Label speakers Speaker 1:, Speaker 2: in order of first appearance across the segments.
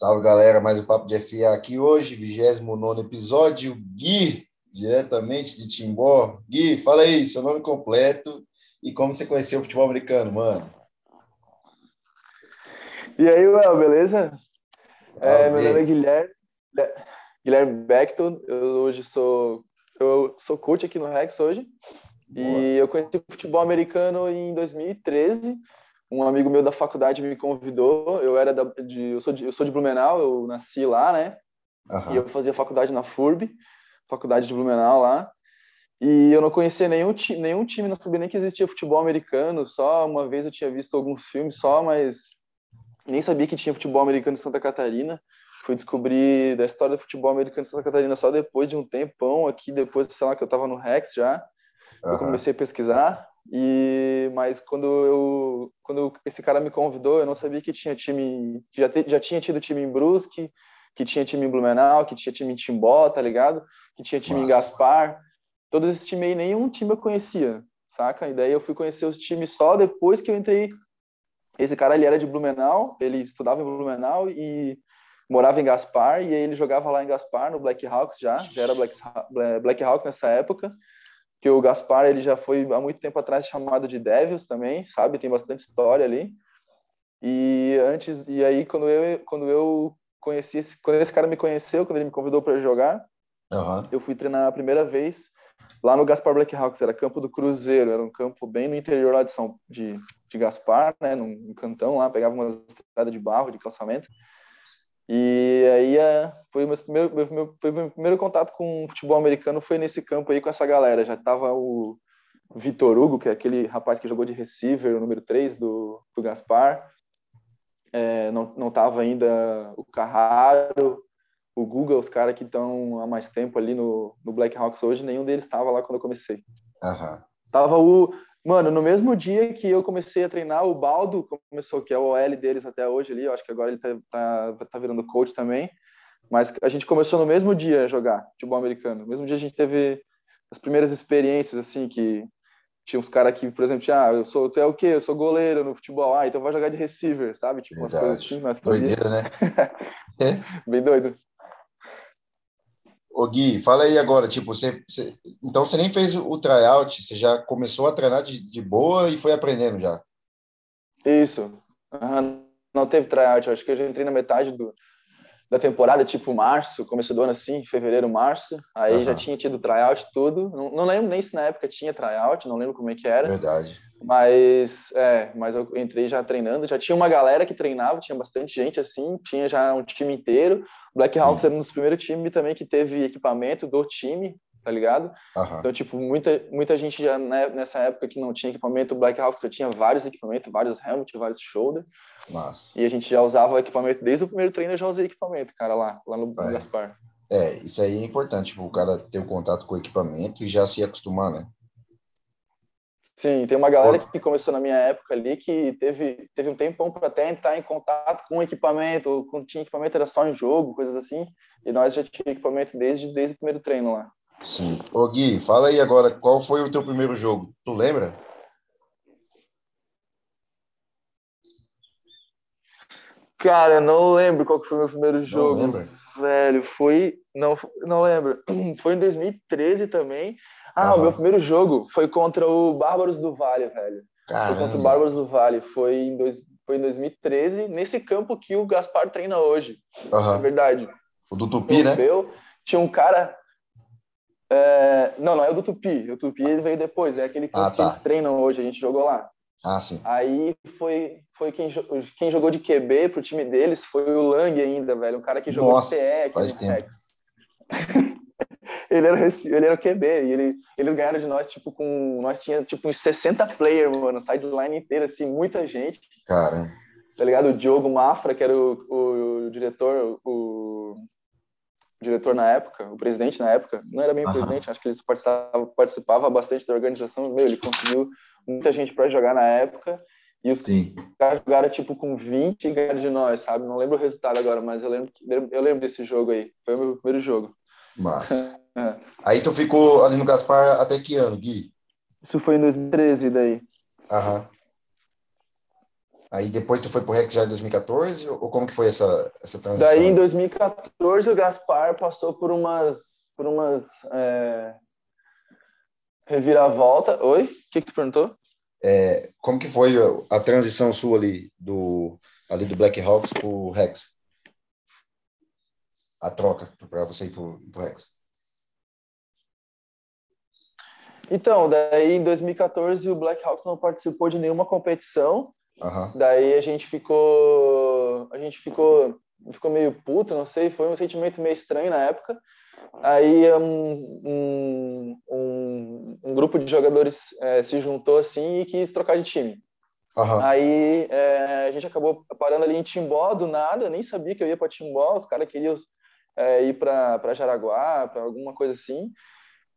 Speaker 1: Salve galera, mais um Papo de FA aqui hoje, 29 episódio. Gui, diretamente de Timbó. Gui, fala aí, seu nome completo e como você conheceu o futebol americano, mano.
Speaker 2: E aí, Well, beleza? É, meu nome é Guilherme, Guilherme Beckton, eu hoje sou, eu sou coach aqui no Rex hoje. Boa. E eu conheci o futebol americano em 2013 um amigo meu da faculdade me convidou. Eu era da, de, eu sou de, eu sou de Blumenau, eu nasci lá, né? Uhum. E eu fazia faculdade na FURB, faculdade de Blumenau lá. E eu não conhecia nenhum, nenhum time, não sabia nem que existia futebol americano. Só uma vez eu tinha visto alguns filmes só, mas nem sabia que tinha futebol americano em Santa Catarina. Fui descobrir da história do futebol americano em Santa Catarina só depois de um tempão aqui, depois, sei lá, que eu estava no Rex já. Uhum. Eu comecei a pesquisar. E mas quando eu quando esse cara me convidou, eu não sabia que tinha time, já, te, já tinha tido time em Brusque, que tinha time em Blumenau, que tinha time em Timbó, tá ligado? Que tinha time Nossa. em Gaspar. Todos esses times aí, nenhum time eu conhecia, saca? E daí eu fui conhecer os times só depois que eu entrei. Esse cara, ele era de Blumenau, ele estudava em Blumenau e morava em Gaspar, e aí ele jogava lá em Gaspar, no Black Hawks já, já era Black, Black Hawks nessa época que o Gaspar ele já foi há muito tempo atrás chamado de Devils também, sabe? Tem bastante história ali. E antes e aí quando eu quando eu conheci esse, quando esse cara me conheceu, quando ele me convidou para jogar, uhum. eu fui treinar a primeira vez lá no Gaspar Blackhawks, era campo do Cruzeiro, era um campo bem no interior lá de São de, de Gaspar, né, num cantão lá, pegava uma estrada de barro, de calçamento. E aí é, foi, meu primeiro, meu, meu, primeiro contato com futebol americano foi nesse campo aí com essa galera. Já tava o Vitor Hugo, que é aquele rapaz que jogou de receiver, o número 3 do, do Gaspar. É, não, não tava ainda o Carraro, o Google, os caras que estão há mais tempo ali no, no Black Hawks hoje, nenhum deles estava lá quando eu comecei.
Speaker 1: Uhum.
Speaker 2: Tava o, Mano, no mesmo dia que eu comecei a treinar, o Baldo começou, que é o OL deles até hoje ali, eu acho que agora ele tá, tá, tá virando coach também, mas a gente começou no mesmo dia a jogar futebol americano. No mesmo dia a gente teve as primeiras experiências, assim, que tinha uns caras que, por exemplo, tinha, ah, eu sou, tu é o quê? Eu sou goleiro no futebol. Ah, então vai jogar de receiver, sabe?
Speaker 1: Tipo, Verdade. umas coisas assim. Doideira, né?
Speaker 2: é? Bem doido.
Speaker 1: Ô Gui, fala aí agora, tipo, você, você, então você nem fez o tryout, você já começou a treinar de, de boa e foi aprendendo já?
Speaker 2: Isso. Uhum. Não teve tryout, acho que eu já entrei na metade do, da temporada, tipo março, começo do ano assim, fevereiro, março, aí uhum. já tinha tido tryout tudo, não, não, lembro nem se na época tinha tryout, não lembro como é que era.
Speaker 1: Verdade.
Speaker 2: Mas, é, mas eu entrei já treinando, já tinha uma galera que treinava, tinha bastante gente assim, tinha já um time inteiro, Black Hawks era um dos primeiros times também que teve equipamento do time, tá ligado?
Speaker 1: Uhum.
Speaker 2: Então, tipo, muita, muita gente já né, nessa época que não tinha equipamento, o Black Hawks já tinha vários equipamentos, vários helmet, vários shoulder.
Speaker 1: Nossa.
Speaker 2: E a gente já usava o equipamento, desde o primeiro treino eu já usei equipamento, cara, lá, lá no é. Gaspar.
Speaker 1: É, isso aí é importante, tipo, o cara ter o um contato com o equipamento e já se acostumar, né?
Speaker 2: Sim, tem uma galera que começou na minha época ali que teve, teve um tempão para até entrar em contato com equipamento, quando tinha equipamento era só em jogo, coisas assim, e nós já tínhamos equipamento desde, desde o primeiro treino lá.
Speaker 1: Sim. Ô Gui, fala aí agora, qual foi o teu primeiro jogo? Tu lembra?
Speaker 2: Cara, não lembro qual que foi o meu primeiro jogo.
Speaker 1: Não lembra?
Speaker 2: Velho, foi... Não, não lembro. Foi em 2013 também. Ah, o meu primeiro jogo foi contra o Bárbaros do Vale, velho.
Speaker 1: Caramba.
Speaker 2: Foi contra o Bárbaros do Vale. Foi em, dois, foi em 2013, nesse campo que o Gaspar treina hoje.
Speaker 1: Uhum.
Speaker 2: É verdade.
Speaker 1: O do Tupi, né?
Speaker 2: Meu, tinha um cara. É... Não, não é o do Tupi. O Tupi ele veio depois. É aquele campo ah, tá. que eles treinam hoje. A gente jogou lá.
Speaker 1: Ah, sim.
Speaker 2: Aí foi, foi quem, quem jogou de QB pro time deles foi o Lang ainda, velho. Um cara que jogou
Speaker 1: Nossa, aqui faz tempo.
Speaker 2: Ele era, ele era QB, e ele, eles ganharam de nós, tipo, com. Nós tinha tipo uns 60 players, mano, sideline inteira, assim, muita gente.
Speaker 1: Cara.
Speaker 2: Tá ligado? O Diogo Mafra, que era o, o, o diretor, o, o, diretor na época, o presidente na época, não era bem o presidente, acho que ele participava, participava bastante da organização, meu, ele conseguiu muita gente para jogar na época. E os Sim. caras jogaram tipo com 20 e ganharam de nós, sabe? Não lembro o resultado agora, mas eu lembro, eu lembro desse jogo aí. Foi o meu primeiro jogo.
Speaker 1: Massa. Aí tu ficou ali no Gaspar até que ano, Gui?
Speaker 2: Isso foi em 2013 daí.
Speaker 1: Aham. Aí depois tu foi pro Rex já em 2014, ou como que foi essa, essa transição?
Speaker 2: Daí em 2014 o Gaspar passou por umas, por umas é... reviravolta. Oi? O que que tu perguntou?
Speaker 1: É, como que foi a, a transição sua ali do, ali do Black Hawks pro Rex? A troca para você ir pro, pro Rex?
Speaker 2: Então, daí em 2014 o Black Hawks não participou de nenhuma competição.
Speaker 1: Uhum.
Speaker 2: Daí a gente ficou, a gente ficou, ficou meio puto, não sei, foi um sentimento meio estranho na época. Aí um, um, um, grupo de jogadores é, se juntou assim e quis trocar de time.
Speaker 1: Uhum.
Speaker 2: Aí é, a gente acabou parando ali em Timbó do nada, nem sabia que eu ia para Timbó, os caras queriam é, ir para Jaraguá, para alguma coisa assim.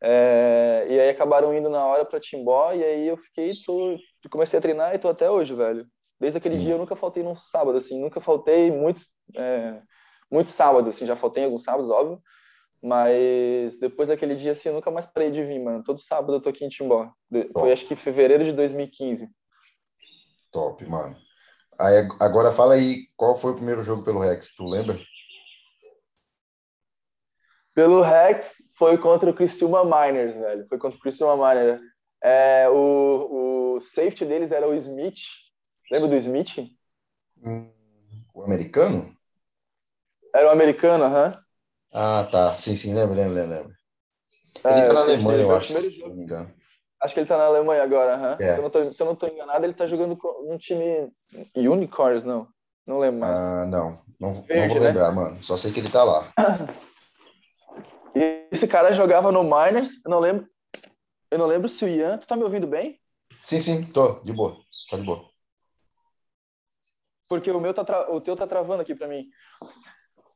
Speaker 2: É, e aí acabaram indo na hora para Timbó e aí eu fiquei, tô, comecei a treinar e tô até hoje, velho. Desde aquele Sim. dia eu nunca faltei num sábado, assim, nunca faltei muitos, é, muitos sábados, assim, já faltei alguns sábados, óbvio, mas depois daquele dia, assim, eu nunca mais parei de vir, mano. Todo sábado eu tô aqui em Timbó. Foi acho que fevereiro de 2015.
Speaker 1: Top, mano. Aí, agora fala aí, qual foi o primeiro jogo pelo Rex, tu lembra?
Speaker 2: Pelo Rex foi contra o Criciúma Miners, velho. Foi contra o Criciúma Miners. É, o, o safety deles era o Smith. Lembra do Smith?
Speaker 1: Hum, o americano?
Speaker 2: Era o americano, aham. Uhum.
Speaker 1: Ah, tá. Sim, sim, lembro, lembro, lembro. Ele é, tá na Alemanha, eu acho, se não me engano.
Speaker 2: Acho que ele tá na Alemanha agora, aham. Uhum. É. Se, eu não tô, se eu não tô enganado, ele tá jogando com um time Unicorns, não. Não lembro mais.
Speaker 1: Ah, não. Não, Verde, não vou né? lembrar, né? mano. Só sei que ele tá lá.
Speaker 2: Esse cara jogava no Miners, eu não lembro. Eu não lembro se o Ian. Tu tá me ouvindo bem?
Speaker 1: Sim, sim, tô, de boa. Tá de boa.
Speaker 2: Porque o meu tá tra... o teu tá travando aqui para mim.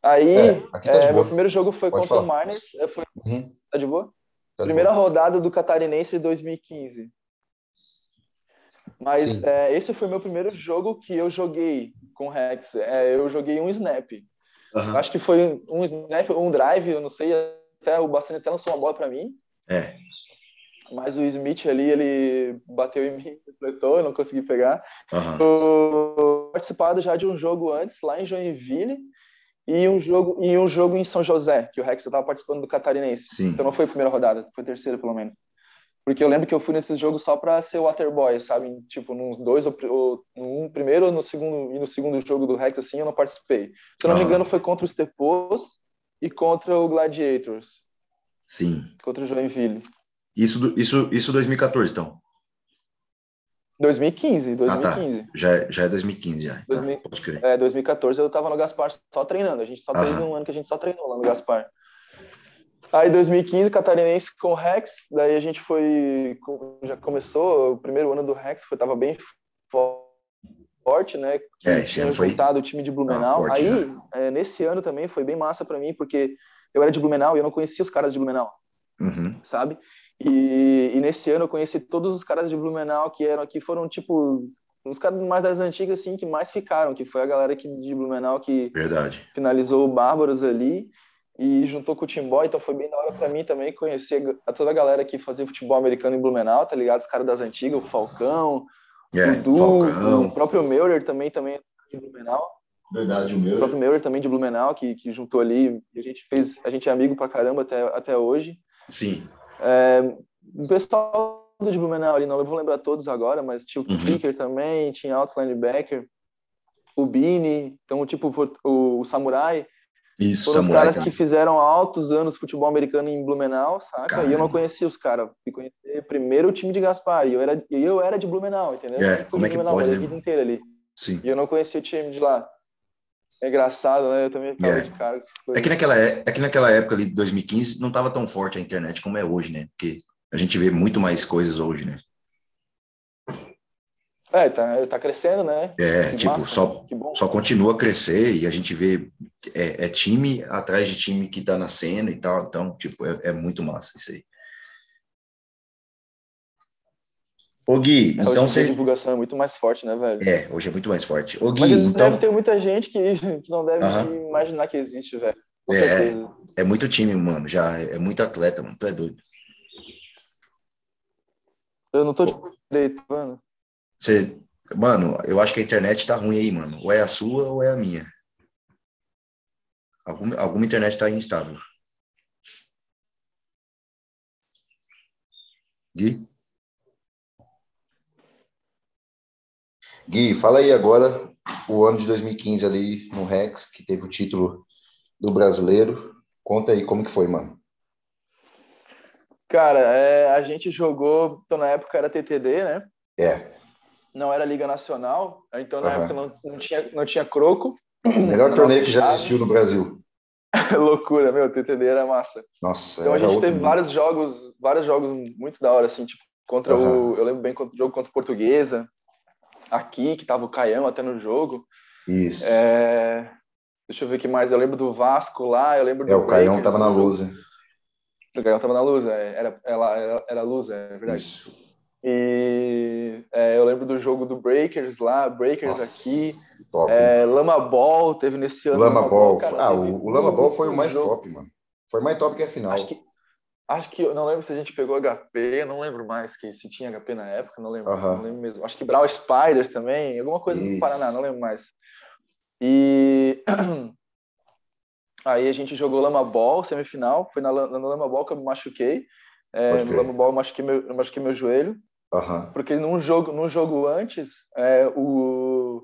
Speaker 2: Aí, é, tá é, meu primeiro jogo foi Pode contra falar. o Miners. Foi... Uhum. Tá de boa? Tá Primeira boa. rodada do Catarinense de 2015. Mas é, esse foi meu primeiro jogo que eu joguei com Rex. É, eu joguei um snap. Uhum. Acho que foi um snap, um drive, eu não sei, até o Bastante até lançou uma bola para mim.
Speaker 1: É.
Speaker 2: Mas o Smith ali, ele bateu em mim, completou, eu não consegui pegar. Uhum. participado já de um jogo antes, lá em Joinville, e um jogo, e um jogo em São José, que o Rex estava participando do Catarinense.
Speaker 1: Sim.
Speaker 2: Então não foi a primeira rodada, foi a terceira, pelo menos. Porque eu lembro que eu fui nesses jogos só para ser Waterboy, sabe? Tipo, nos dois, ou, no primeiro no segundo, e no segundo jogo do Rex, assim, eu não participei. Se eu não uhum. me engano, foi contra os Tepos e contra o Gladiators.
Speaker 1: Sim.
Speaker 2: Contra o Joinville.
Speaker 1: Isso, isso, isso 2014, então?
Speaker 2: 2015, 2015.
Speaker 1: Ah, tá. Já, já é 2015, já.
Speaker 2: 2000, tá, é, 2014 eu tava no Gaspar só treinando. A gente só teve um ano que a gente só treinou lá no Gaspar. Aí 2015, catarinense com o Rex, daí a gente foi, já começou, o primeiro ano do Rex foi, tava bem forte, né?
Speaker 1: Que é, esse ano foi
Speaker 2: o time de Blumenau. Forte, Aí, né? é, nesse ano também foi bem massa para mim, porque eu era de Blumenau e eu não conhecia os caras de Blumenau,
Speaker 1: uhum.
Speaker 2: sabe? E, e, nesse ano eu conheci todos os caras de Blumenau que eram que foram tipo os caras mais das antigas assim que mais ficaram, que foi a galera aqui de Blumenau que
Speaker 1: Verdade.
Speaker 2: finalizou o Bárbaros ali e juntou com o Timbó, então foi bem da hora para mim também conhecer a toda a galera que fazia futebol americano em Blumenau, tá ligado? Os caras das antigas, o Falcão,
Speaker 1: é, o Du, Falcão.
Speaker 2: o próprio Meurer também também de Blumenau.
Speaker 1: Verdade, o Meurer.
Speaker 2: O próprio Meurer também de Blumenau, que, que juntou ali, a gente fez, a gente é amigo pra caramba até, até hoje.
Speaker 1: Sim.
Speaker 2: É, o pessoal de Blumenau ali, não vou lembrar todos agora, mas tinha o uhum. Kicker também, tinha Alto Linebacker, o Bini, então, tipo, o, o Samurai,
Speaker 1: isso,
Speaker 2: Foram os caras que fizeram altos anos de futebol americano em Blumenau, saca? Caramba. E eu não conhecia os caras. Fui conhecer primeiro o time de Gaspar. E eu era, eu era de Blumenau, entendeu?
Speaker 1: É, como é que
Speaker 2: Blumenau,
Speaker 1: pode,
Speaker 2: né? a vida inteira ali.
Speaker 1: Sim.
Speaker 2: E eu não conhecia o time de lá. É engraçado, né? Eu também ficava é. de cara.
Speaker 1: É que, naquela, é, é que naquela época ali de 2015 não estava tão forte a internet como é hoje, né? Porque a gente vê muito mais coisas hoje, né?
Speaker 2: É, tá, tá crescendo, né?
Speaker 1: É, que tipo, massa, só, só continua a crescer e a gente vê é, é, time atrás de time que tá nascendo e tal, então, tipo, é, é muito massa isso aí. Ô Gui, é, então você...
Speaker 2: a divulgação é muito mais forte, né, velho?
Speaker 1: É, hoje é muito mais forte. Ô Gui,
Speaker 2: Mas
Speaker 1: então...
Speaker 2: deve ter muita gente que, que não deve imaginar que existe, velho.
Speaker 1: é, é muito time, mano, já, é muito atleta, mano, tu é doido.
Speaker 2: Eu não tô de direito, mano.
Speaker 1: Você, Mano, eu acho que a internet tá ruim aí, mano. Ou é a sua ou é a minha. Alguma, alguma internet tá instável. Gui? Gui, fala aí agora o ano de 2015 ali no Rex, que teve o título do brasileiro. Conta aí como que foi, mano.
Speaker 2: Cara, é, a gente jogou, então na época era TTD, né?
Speaker 1: É.
Speaker 2: Não era Liga Nacional, então na uhum. época não, não, tinha, não tinha croco.
Speaker 1: Melhor torneio que já existiu no Brasil.
Speaker 2: Loucura, meu, TTD era massa.
Speaker 1: Nossa,
Speaker 2: Então a gente teve mundo. vários jogos, vários jogos muito da hora, assim, tipo, contra uhum. o. Eu lembro bem contra o jogo contra a Portuguesa, aqui, que tava o Caião até no jogo.
Speaker 1: Isso.
Speaker 2: É... Deixa eu ver o que mais. Eu lembro do Vasco lá, eu lembro do.
Speaker 1: É, o Caião tava na luz.
Speaker 2: O Caião tava na luz, é, era, era, era, era luz, é verdade. Isso. E é, eu lembro do jogo do Breakers lá, Breakers Nossa, aqui. Top, é, Lama Ball teve nesse ano.
Speaker 1: Lama, Lama Ball. Cara, ah, o, o Lama Ball foi o mais jogo. top, mano. Foi mais top que a final.
Speaker 2: Acho que, acho que eu não lembro se a gente pegou HP, não lembro mais que se tinha HP na época, não lembro, uh -huh. não lembro mesmo. Acho que Brawl Spiders também, alguma coisa Isso. do Paraná, não lembro mais. E aí a gente jogou Lama Ball, semifinal, foi na, na Lama Ball que eu me machuquei. É, no Lama Ball eu machuquei meu, eu machuquei meu joelho.
Speaker 1: Uhum.
Speaker 2: Porque num jogo, num jogo antes, é, o,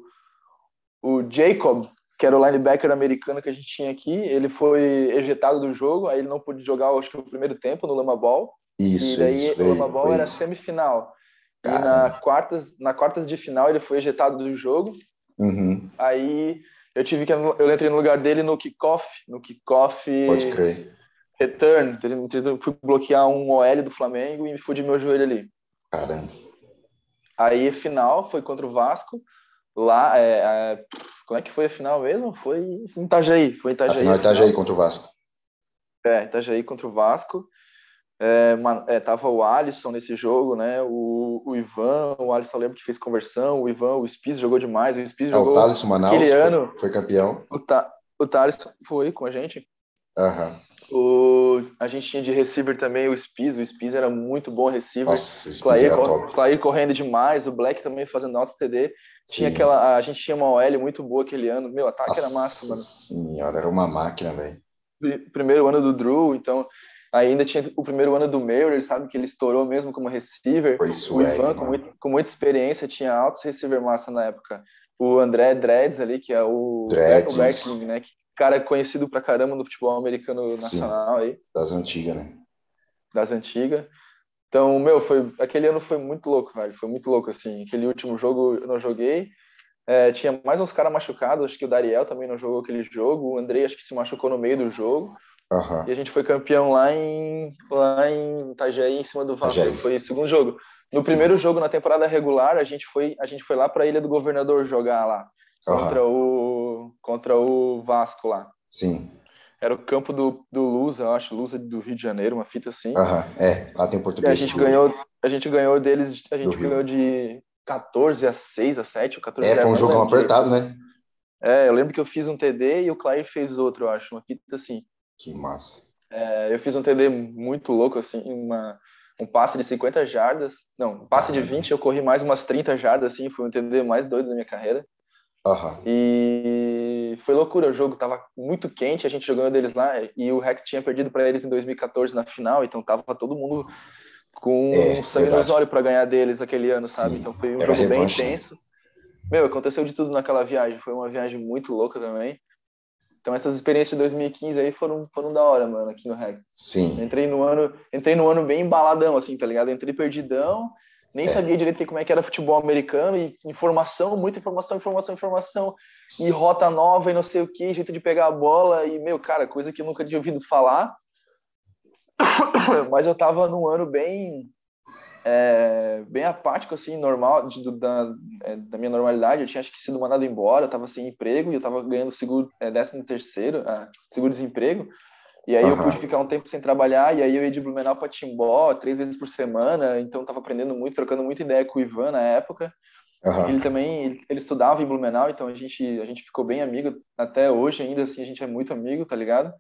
Speaker 2: o Jacob, que era o linebacker americano que a gente tinha aqui, ele foi ejetado do jogo, aí ele não pôde jogar, acho que o primeiro tempo no Lama Ball.
Speaker 1: Isso,
Speaker 2: e daí
Speaker 1: isso,
Speaker 2: o Lama Ball era semifinal. E na quartas, na quartas de final ele foi ejetado do jogo.
Speaker 1: Uhum.
Speaker 2: Aí eu tive que eu entrei no lugar dele no kickoff, no kickoff.
Speaker 1: Pode crer.
Speaker 2: Return, fui bloquear um OL do Flamengo e me fudi meu joelho ali.
Speaker 1: Caramba.
Speaker 2: Aí final foi contra o Vasco. Lá, é, é, como é que foi a final mesmo? Foi em Itajaí. Foi em Itajaí. A
Speaker 1: final Itajaí contra o Vasco.
Speaker 2: É, Itajaí contra o Vasco. É, é, tava o Alisson nesse jogo, né? O, o Ivan, o Alisson lembro que fez conversão, o Ivan, o Spies jogou demais, o Spies
Speaker 1: é,
Speaker 2: jogou.
Speaker 1: O Thaleson Manaus foi, foi campeão.
Speaker 2: O, Ta, o Thaleson foi com a gente.
Speaker 1: Aham.
Speaker 2: O, a gente tinha de receiver também o Spies, o Spies era muito bom receiver.
Speaker 1: Nossa, o
Speaker 2: Clay, Clay correndo demais, o Black também fazendo altos TD. Tinha Sim. aquela, a gente tinha uma OL muito boa aquele ano. Meu, ataque Nossa era massa, mano.
Speaker 1: Senhora, era uma máquina, velho.
Speaker 2: Primeiro ano do Drew, então ainda tinha o primeiro ano do Meurer, sabe que ele estourou mesmo como receiver.
Speaker 1: Foi swag,
Speaker 2: o Ivan, com, muito, com, muita experiência, tinha altos receiver massa na época. O André Dreads ali, que é o
Speaker 1: Dreads.
Speaker 2: né? Que cara conhecido pra caramba no futebol americano nacional
Speaker 1: Sim,
Speaker 2: aí.
Speaker 1: Das antigas, né?
Speaker 2: Das antigas. Então, meu, foi aquele ano foi muito louco, velho. Foi muito louco, assim. Aquele último jogo eu não joguei. É, tinha mais uns caras machucados, acho que o Dariel também não jogou aquele jogo. O Andrei acho que se machucou no meio do jogo.
Speaker 1: Uhum.
Speaker 2: E a gente foi campeão lá em, lá em Itajaí, em cima do Vasco. Foi o segundo jogo. No Sim. primeiro jogo, na temporada regular, a gente foi, a gente foi lá para a Ilha do Governador jogar lá contra, uhum. O, contra o Vasco lá.
Speaker 1: Sim.
Speaker 2: Era o campo do, do Lusa, eu acho, Lusa do Rio de Janeiro, uma fita assim.
Speaker 1: Aham, é, lá tem português.
Speaker 2: E a gente ganhou, a gente ganhou deles, a gente ganhou de 14 a 6 a 7, ou 14
Speaker 1: É, foi um jogo apertado, né?
Speaker 2: É, eu lembro que eu fiz um TD e o Clay fez outro, eu acho, uma fita assim.
Speaker 1: Que massa.
Speaker 2: É, eu fiz um TD muito louco, assim, uma, um passe de 50 jardas. Não, um passe de 20, eu corri mais umas 30 jardas, assim, foi um TD mais doido da minha carreira.
Speaker 1: Uhum.
Speaker 2: E foi loucura, o jogo tava muito quente, a gente jogando deles lá, e o Rex tinha perdido para eles em 2014 na final, então tava todo mundo com é, sangue nos olhos para ganhar deles aquele ano, Sim, sabe? Então foi um jogo bem né? intenso. Meu, aconteceu de tudo naquela viagem, foi uma viagem muito louca também. Então essas experiências de 2015 aí foram, foram da hora, mano, aqui no Rex.
Speaker 1: Sim.
Speaker 2: Entrei no ano, entrei no ano bem embaladão assim, tá ligado? Entrei perdidão nem é. sabia direito como é que era futebol americano, e informação, muita informação, informação, informação, e rota nova e não sei o que, jeito de pegar a bola, e, meu, cara, coisa que eu nunca tinha ouvido falar. Mas eu tava num ano bem, é, bem apático, assim, normal, de, da, é, da minha normalidade. Eu tinha, acho que, sido mandado embora, eu tava sem emprego, e eu tava ganhando seguro, é, décimo terceiro, ah, seguro-desemprego. E aí uhum. eu pude ficar um tempo sem trabalhar, e aí eu ia de Blumenau para Timbó, três vezes por semana, então estava aprendendo muito, trocando muita ideia com o Ivan na época. Uhum. Ele também, ele, ele, estudava em Blumenau, então a gente, a gente ficou bem amigo, até hoje ainda assim a gente é muito amigo, tá ligado?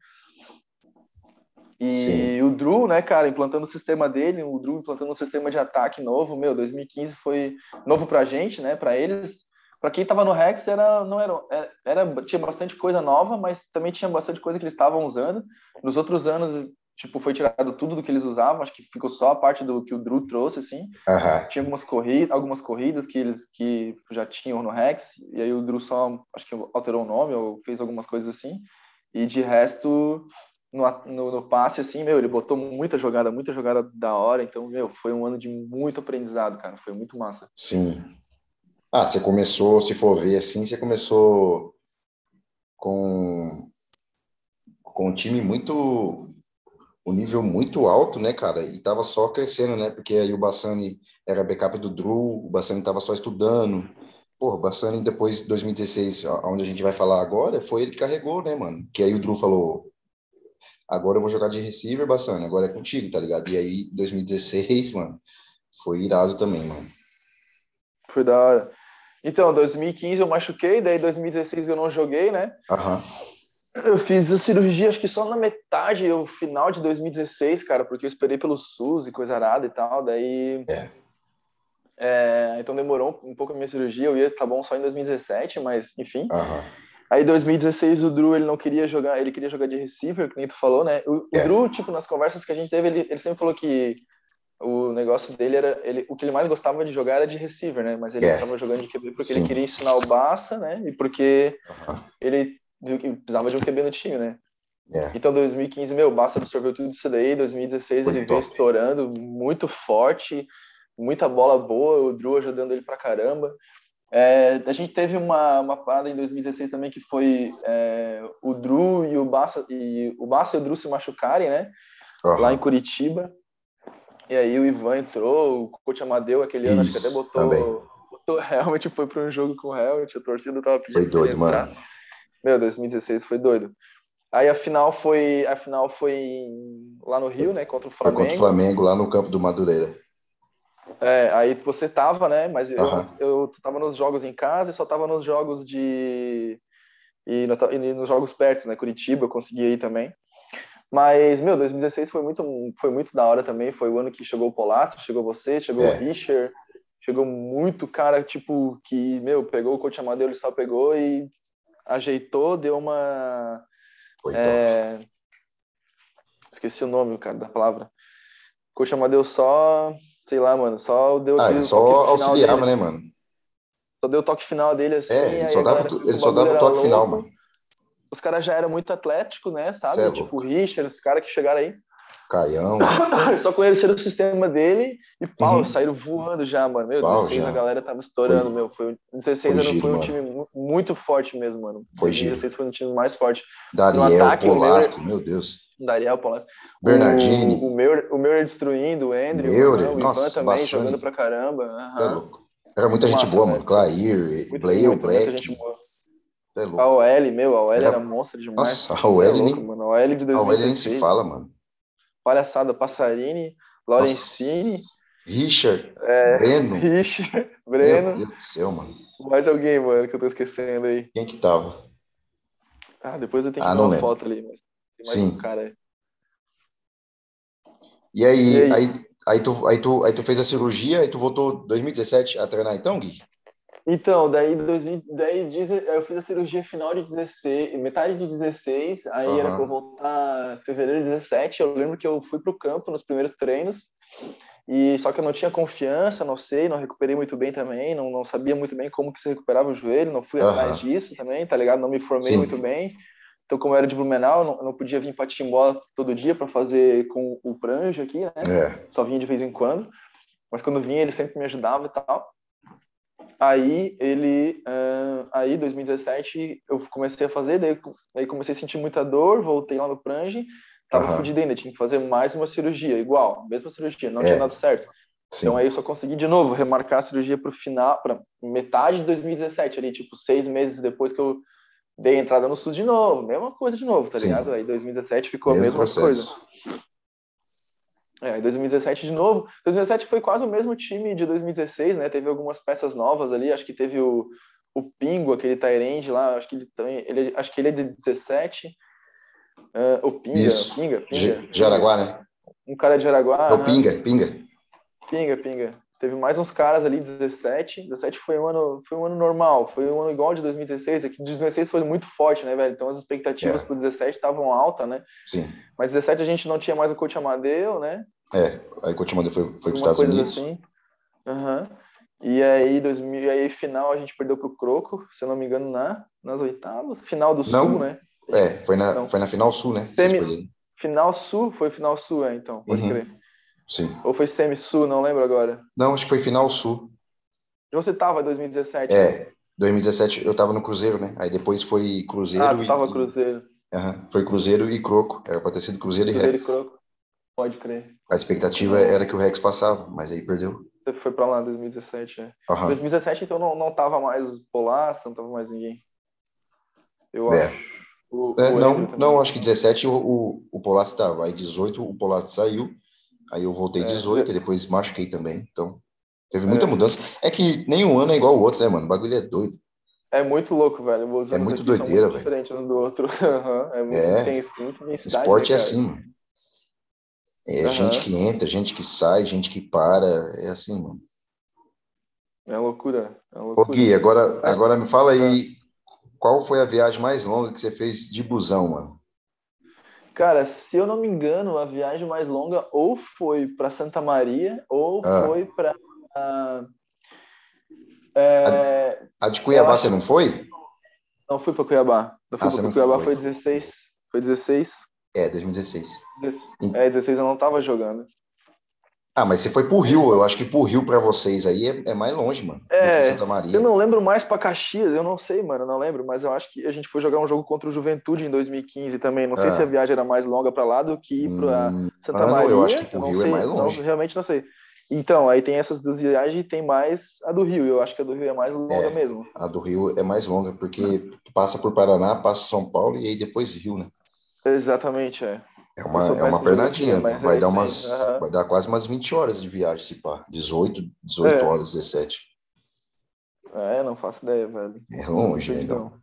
Speaker 2: E Sim. o Drew, né, cara, implantando o sistema dele, o Drew implantando um sistema de ataque novo, meu, 2015 foi novo pra gente, né, para eles. Para quem tava no Rex era não era, é, era tinha bastante coisa nova, mas também tinha bastante coisa que eles estavam usando. Nos outros anos tipo, foi tirado tudo do que eles usavam, acho que ficou só a parte do que o Drew trouxe, assim.
Speaker 1: Uhum.
Speaker 2: Tinha algumas corridas, algumas corridas que eles que já tinham no Rex, e aí o Drew só, acho que alterou o nome, ou fez algumas coisas assim. E de resto, no, no, no, passe, assim, meu, ele botou muita jogada, muita jogada da hora, então, meu, foi um ano de muito aprendizado, cara, foi muito massa.
Speaker 1: Sim. Ah, você começou, se for ver assim, você começou com, com um time muito um nível muito alto, né, cara? E tava só crescendo, né? Porque aí o Bassani era backup do Drew, o Bassani tava só estudando. Pô, o Bassani depois de 2016, onde a gente vai falar agora, foi ele que carregou, né, mano? Que aí o Drew falou: agora eu vou jogar de receiver, Bassani, agora é contigo, tá ligado? E aí, 2016, mano, foi irado também, mano.
Speaker 2: Foi da hora. Então, 2015 eu machuquei, daí 2016 eu não joguei, né?
Speaker 1: Uhum.
Speaker 2: Eu fiz a cirurgia, acho que só na metade, o final de 2016, cara, porque eu esperei pelo SUS e coisa arada e tal, daí...
Speaker 1: É.
Speaker 2: É, então demorou um pouco a minha cirurgia, eu ia tá bom só em 2017, mas enfim.
Speaker 1: Uhum.
Speaker 2: Aí 2016 o Drew ele não queria jogar, ele queria jogar de receiver, que nem tu falou, né? O, é. o Drew, tipo, nas conversas que a gente teve, ele, ele sempre falou que o negócio dele era ele, o que ele mais gostava de jogar era de receiver, né? Mas ele é. estava jogando de QB porque Sim. ele queria ensinar o Bassa, né? E porque ele viu que precisava de um QB no time, né?
Speaker 1: Yeah.
Speaker 2: Então, 2015, meu, Bassa absorveu tudo isso daí. 2016, Foi ele top. veio estourando muito forte, muita bola boa, o Drew ajudando ele pra caramba. É, a gente teve uma, uma parada em 2016 também que foi é, o Drew e o Bassa e o Bassa e o Drew se machucarem, né? Uhum. Lá em Curitiba. E aí o Ivan entrou, o coach Amadeu aquele ano
Speaker 1: Isso,
Speaker 2: acho que até botou, botou realmente foi para um jogo com o Helmut, a torcida tava pedindo.
Speaker 1: Foi doido, mano.
Speaker 2: Meu, 2016 foi doido. Aí a final foi, a final foi lá no Rio, né, contra o Flamengo. Foi contra o
Speaker 1: Flamengo lá no campo do Madureira.
Speaker 2: É, aí você tava, né, mas eu, uhum. eu tava nos jogos em casa e só tava nos jogos de e, no, e nos jogos perto, né, Curitiba, eu consegui ir também. Mas, meu, 2016 foi muito, foi muito da hora também. Foi o ano que chegou o Polato, chegou você, chegou é. o Richard, chegou muito cara, tipo, que, meu, pegou o coach Amadeu, ele só pegou e ajeitou, deu uma. É... Esqueci o nome, cara, da palavra. Coach Amadeu só, sei lá, mano, só deu.
Speaker 1: Ah, ele só auxiliava, dele, né, mano?
Speaker 2: Só deu o toque final dele assim.
Speaker 1: É, ele só dava, ele só dava o toque louco. final, mano.
Speaker 2: Os caras já eram muito atléticos, né, sabe? É tipo, o Richard, os caras que chegaram aí.
Speaker 1: Caião.
Speaker 2: Só conheceram o sistema dele e pau, uhum. saíram voando já, mano. Meu, pau, 16 já. a galera tava estourando, foi, meu. Foi, 16 foi, giro, foi um mano. time muito forte mesmo, mano.
Speaker 1: Foi
Speaker 2: 16 giro. foi um time mais forte.
Speaker 1: Dariel, ataque, Polastro, meu Deus.
Speaker 2: Dariel, Polastro.
Speaker 1: Bernardini.
Speaker 2: O, o, Meurer, o Meurer destruindo, o Andrew,
Speaker 1: Meurer,
Speaker 2: o
Speaker 1: nossa,
Speaker 2: Ivan também
Speaker 1: Bassani.
Speaker 2: jogando pra caramba. Uhum.
Speaker 1: É. Era muita gente boa, mano. Clair, Blair, Black. Muita gente boa.
Speaker 2: É louco. A OL, meu, a OL era, era monstro demais.
Speaker 1: Nossa, a OL, é louco,
Speaker 2: nem... mano. A OL de 2016. A OL
Speaker 1: nem se fala, mano.
Speaker 2: Palhaçada, Passarini, Lorenzini.
Speaker 1: Richard,
Speaker 2: é,
Speaker 1: Breno.
Speaker 2: Richard, Breno.
Speaker 1: Meu Deus do céu, mano.
Speaker 2: Mais alguém, mano, que eu tô esquecendo aí.
Speaker 1: Quem que tava?
Speaker 2: Ah, depois eu tenho que ah, ver uma foto ali, mas tem mais
Speaker 1: Sim.
Speaker 2: um cara aí.
Speaker 1: E aí, e aí? aí, aí, tu, aí, tu, aí tu fez a cirurgia e tu voltou 2017 a treinar então, Gui?
Speaker 2: Então, daí, daí eu fiz a cirurgia final de 16, metade de 16, aí uhum. era para eu voltar fevereiro de 17. Eu lembro que eu fui para o campo nos primeiros treinos, e só que eu não tinha confiança, não sei, não recuperei muito bem também, não, não sabia muito bem como que se recuperava o joelho, não fui uhum. atrás disso também, tá ligado? Não me formei Sim. muito bem. Então, como eu era de Blumenau, eu não, não podia vir para Timbó todo dia para fazer com o pranjo aqui, né?
Speaker 1: É.
Speaker 2: Só vinha de vez em quando. Mas quando vinha, ele sempre me ajudava e tal. Aí ele, uh, aí 2017 eu comecei a fazer, daí, aí comecei a sentir muita dor, voltei lá no prange, tava uhum. fodido ainda, tinha que fazer mais uma cirurgia, igual, mesma cirurgia, não é. tinha dado certo. Sim. Então aí eu só consegui de novo remarcar a cirurgia para o final, para metade de 2017, ali, tipo, seis meses depois que eu dei entrada no SUS de novo, mesma coisa de novo, tá Sim. ligado? Aí 2017 ficou Mesmo a mesma processo. coisa. É, 2017 de novo. 2017 foi quase o mesmo time de 2016, né? Teve algumas peças novas ali. Acho que teve o, o Pingo, aquele Tyrande lá. Acho que ele também. Ele, acho que ele é de 17. Uh, o Pinga,
Speaker 1: Isso.
Speaker 2: Pinga, Pinga.
Speaker 1: Jaraguá, né?
Speaker 2: Um cara de Jaraguá.
Speaker 1: É o Pinga, Pinga.
Speaker 2: Pinga, Pinga. Teve mais uns caras ali, 17. 17 foi um ano, foi um ano normal, foi um ano igual de 2016. Aqui 2016 foi muito forte, né, velho? Então as expectativas é. pro 17 estavam altas, né?
Speaker 1: Sim.
Speaker 2: Mas 17 a gente não tinha mais o coach Amadeu, né?
Speaker 1: É, aí o coach Amadeu foi, foi para os Estados Unidos.
Speaker 2: Assim. Uhum. E aí, 2000, e aí, final, a gente perdeu pro Croco, se eu não me engano, na, nas oitavas. Final do
Speaker 1: não,
Speaker 2: Sul, né?
Speaker 1: É, foi na, foi na final Sul, né?
Speaker 2: Semi, final Sul? Foi final Sul, é, então, pode uhum. crer.
Speaker 1: Sim.
Speaker 2: Ou foi semi-sul, não lembro agora.
Speaker 1: Não, acho que foi final sul.
Speaker 2: E você tava em 2017?
Speaker 1: É, 2017 eu tava no Cruzeiro, né? Aí depois foi Cruzeiro
Speaker 2: ah, tu
Speaker 1: e...
Speaker 2: tava Cruzeiro.
Speaker 1: Uhum, foi Cruzeiro e Croco. Era pra ter sido Cruzeiro,
Speaker 2: Cruzeiro
Speaker 1: e Rex.
Speaker 2: e Croco. Pode crer.
Speaker 1: A expectativa era que o Rex passava, mas aí perdeu.
Speaker 2: Você foi pra lá em 2017, é.
Speaker 1: Uhum.
Speaker 2: 2017, então, não, não tava mais Polar, não tava mais ninguém. Eu
Speaker 1: é.
Speaker 2: acho. O,
Speaker 1: é,
Speaker 2: o
Speaker 1: não, não, acho que 17 o, o, o Polar estava. Aí 18 o Polar saiu. Aí eu voltei 18 é, e depois machuquei também. Então, teve muita é. mudança. É que nenhum ano é igual ao outro, né, mano? O bagulho é doido.
Speaker 2: É muito louco, velho. Os
Speaker 1: é muito doideira, velho.
Speaker 2: diferente um do outro. é muito
Speaker 1: é.
Speaker 2: intenso, muito
Speaker 1: Esporte é assim, mano. É uhum. gente que entra, gente que sai, gente que para. É assim, mano.
Speaker 2: É loucura. É loucura.
Speaker 1: Ô, Gui, agora, agora me fala aí, qual foi a viagem mais longa que você fez de busão, mano?
Speaker 2: Cara, se eu não me engano, a viagem mais longa ou foi para Santa Maria ou ah. foi para. Uh,
Speaker 1: é, a, a, de Cuiabá você não foi?
Speaker 2: Não fui para Cuiabá. Não fui ah, para Cuiabá, foi. foi 16. Foi 16?
Speaker 1: É, 2016.
Speaker 2: É, 16 eu não tava jogando.
Speaker 1: Ah, mas você foi pro Rio, eu acho que pro Rio para vocês aí é, é, mais longe, mano.
Speaker 2: É, Santa Maria. Eu não lembro mais para Caxias, eu não sei, mano, não lembro, mas eu acho que a gente foi jogar um jogo contra o Juventude em 2015 também. Não sei se a viagem era mais longa para lá do que ir para hum, Santa ah, Maria.
Speaker 1: eu acho que pro Rio é
Speaker 2: sei,
Speaker 1: é mais longe.
Speaker 2: Não, realmente não sei. Então, aí tem essas duas viagens e tem mais a do Rio. Eu acho que a do Rio é mais longa
Speaker 1: é,
Speaker 2: mesmo.
Speaker 1: A do Rio é mais longa, porque passa por Paraná, passa São Paulo e aí depois Rio, né?
Speaker 2: Exatamente, é.
Speaker 1: É uma, é uma pernadinha, vai dar umas, uhum. vai dar quase umas 20 horas de viagem, se pá. 18, 18 é. horas, 17.
Speaker 2: É, não faço ideia, velho.
Speaker 1: É longe, legal.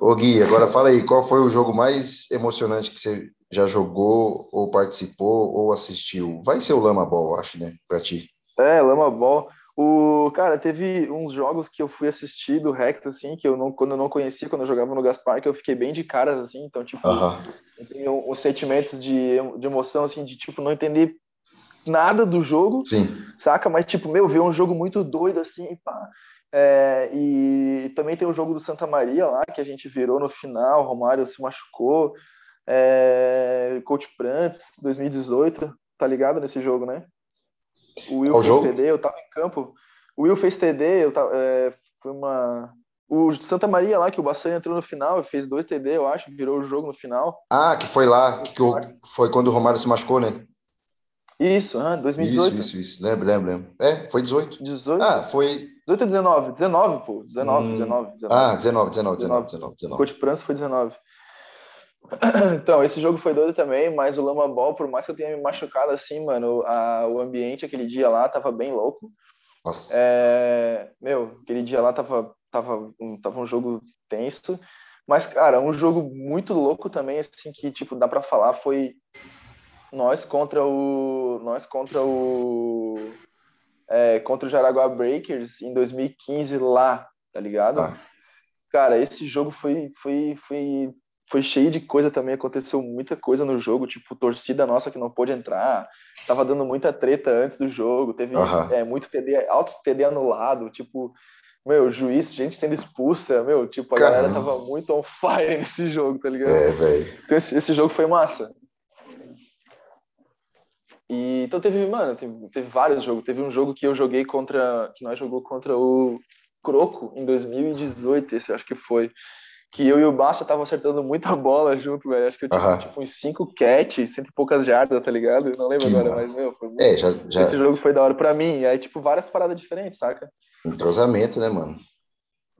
Speaker 1: Ô Gui, agora fala aí, qual foi o jogo mais emocionante que você já jogou, ou participou, ou assistiu? Vai ser o Lama Ball, acho, né, pra ti.
Speaker 2: É, Lama Ball. O, cara, teve uns jogos que eu fui assistir do Rex, assim, que eu não, quando eu não conhecia, quando eu jogava no Gaspar, que eu fiquei bem de caras, assim, então, tipo,
Speaker 1: uhum.
Speaker 2: eu tenho uns sentimentos de, de emoção, assim, de, tipo, não entender nada do jogo,
Speaker 1: Sim.
Speaker 2: saca? Mas, tipo, meu, ver um jogo muito doido, assim, pá. É, e também tem o jogo do Santa Maria lá, que a gente virou no final, Romário se machucou, é, Coach Prantz, 2018, tá ligado nesse jogo, né? O Will Qual fez jogo? TD, eu tava em campo. O Will fez TD, eu tava, é, foi uma. O Santa Maria lá, que o Bassan entrou no final, fez dois TD, eu acho, virou o jogo no final.
Speaker 1: Ah, que foi lá, que, que o, foi quando o Romário se machucou, né?
Speaker 2: Isso, ah, 2018.
Speaker 1: Isso, isso, isso. Lembro, lembro, lembro. É, foi 18.
Speaker 2: 18?
Speaker 1: Ah, foi.
Speaker 2: 18 ou 19? 19, pô. 19, hum... 19, 19.
Speaker 1: Ah, 19, 19, 19, 19. 19.
Speaker 2: Coach Prança foi 19. Então, esse jogo foi doido também, mas o Lama Ball, por mais que eu tenha me machucado assim, mano, a, o ambiente aquele dia lá tava bem louco.
Speaker 1: Nossa.
Speaker 2: É, meu, aquele dia lá tava, tava, um, tava um jogo tenso. Mas, cara, um jogo muito louco também, assim, que, tipo, dá para falar, foi nós contra o... Nós contra o... É, contra o Jaraguá Breakers em 2015 lá, tá ligado? Ah. Cara, esse jogo foi, foi, foi foi cheio de coisa também, aconteceu muita coisa no jogo, tipo, torcida nossa que não pôde entrar, tava dando muita treta antes do jogo, teve
Speaker 1: uhum.
Speaker 2: é, muito TD, alto TD anulado, tipo, meu, juiz, gente sendo expulsa, meu, tipo, a Caramba. galera tava muito on fire nesse jogo, tá ligado?
Speaker 1: É, velho.
Speaker 2: Então, esse, esse jogo foi massa. E, então teve, mano, teve, teve, vários jogos. Teve um jogo que eu joguei contra, que nós jogou contra o Croco em 2018, esse acho que foi que eu e o Bassa tava acertando muita bola junto, velho. Acho que eu uhum. tipo uns 5 catch, cento e poucas jardas, tá ligado? Eu não lembro que agora, massa. mas meu, foi muito...
Speaker 1: é, já, já...
Speaker 2: esse jogo foi da hora pra mim. E aí, tipo, várias paradas diferentes, saca?
Speaker 1: Entrosamento, né, mano?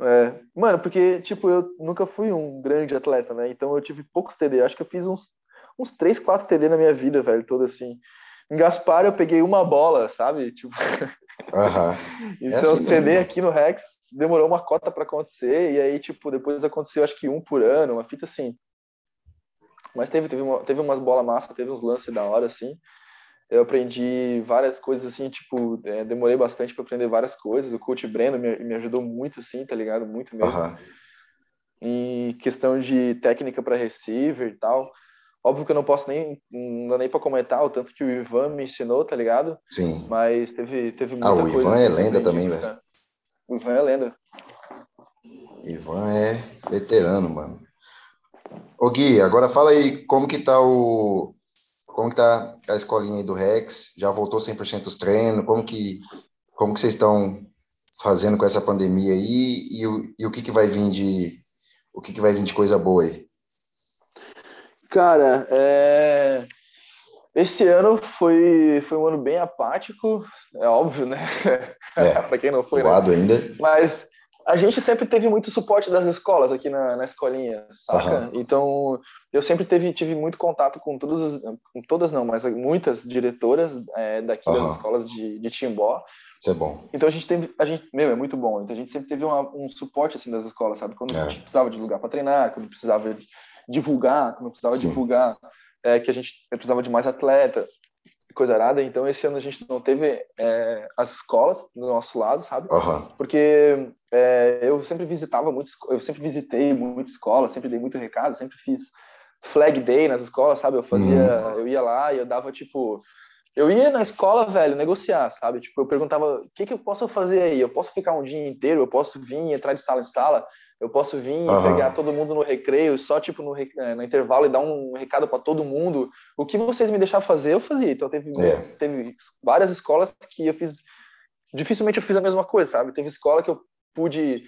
Speaker 2: É, mano, porque, tipo, eu nunca fui um grande atleta, né? Então eu tive poucos TD. Acho que eu fiz uns, uns 3, 4 TD na minha vida, velho, todo assim. Em Gaspar eu peguei uma bola, sabe? Tipo.
Speaker 1: Uhum.
Speaker 2: então, é assim TD aqui no Rex demorou uma cota para acontecer, e aí, tipo, depois aconteceu acho que um por ano, uma fita assim. Mas teve, teve, uma, teve umas bolas massa, teve uns lances da hora, assim. Eu aprendi várias coisas, assim, tipo, é, demorei bastante para aprender várias coisas. O coach Breno me, me ajudou muito, assim, tá ligado? Muito mesmo.
Speaker 1: Aham.
Speaker 2: Em questão de técnica para receiver e tal. Óbvio que eu não posso nem, não dá nem para comentar o tanto que o Ivan me ensinou, tá ligado?
Speaker 1: Sim.
Speaker 2: Mas teve, teve muita
Speaker 1: Ah, o
Speaker 2: coisa.
Speaker 1: Ivan é lenda também, velho.
Speaker 2: O Ivan é lenda.
Speaker 1: Ivan é veterano, mano. Ô Gui, agora fala aí como que tá o como que tá a escolinha aí do Rex? Já voltou 100% os treinos? Como que como que vocês estão fazendo com essa pandemia aí e o, e o que que vai vir de o que que vai vir de coisa boa aí?
Speaker 2: Cara, é... esse ano foi, foi um ano bem apático, é óbvio, né?
Speaker 1: É,
Speaker 2: para quem não foi, né?
Speaker 1: Ainda?
Speaker 2: Mas a gente sempre teve muito suporte das escolas aqui na, na escolinha, saca?
Speaker 1: Aham.
Speaker 2: Então, eu sempre teve, tive muito contato com todas, as- com todas não, mas muitas diretoras é, daqui
Speaker 1: Aham.
Speaker 2: das escolas de, de Timbó.
Speaker 1: Isso é bom.
Speaker 2: Então a gente teve, a gente, meu, é muito bom. Então a gente sempre teve uma- um suporte assim das escolas, sabe? Quando
Speaker 1: É.
Speaker 2: a gente precisava de lugar para treinar, quando precisava divulgar, quando precisava
Speaker 1: Sim.
Speaker 2: divulgar, é, que a gente precisava de mais atleta, coisa arada. Então esse ano a gente não teve é, as escolas do nosso lado, sabe?
Speaker 1: Aham.
Speaker 2: Porque é, eu sempre visitava muitos, eu sempre visitei muita escola, sempre dei muito recado, sempre fiz flag day nas escolas, sabe? Eu fazia, eu ia lá e eu dava tipo, eu ia na escola, velho, negociar, sabe? Tipo, eu perguntava, o que que eu posso fazer aí? Eu posso ficar um dia inteiro? Eu posso vir entrar de sala em sala? Eu posso vir e pegar todo mundo no recreio, só tipo no, eh, no intervalo e dar um recado para todo mundo? O que vocês me deixavam fazer, eu fazia. Então teve,
Speaker 1: É.
Speaker 2: teve várias escolas que eu fiz dificilmente eu fiz a mesma coisa, sabe? Teve escola que eu pude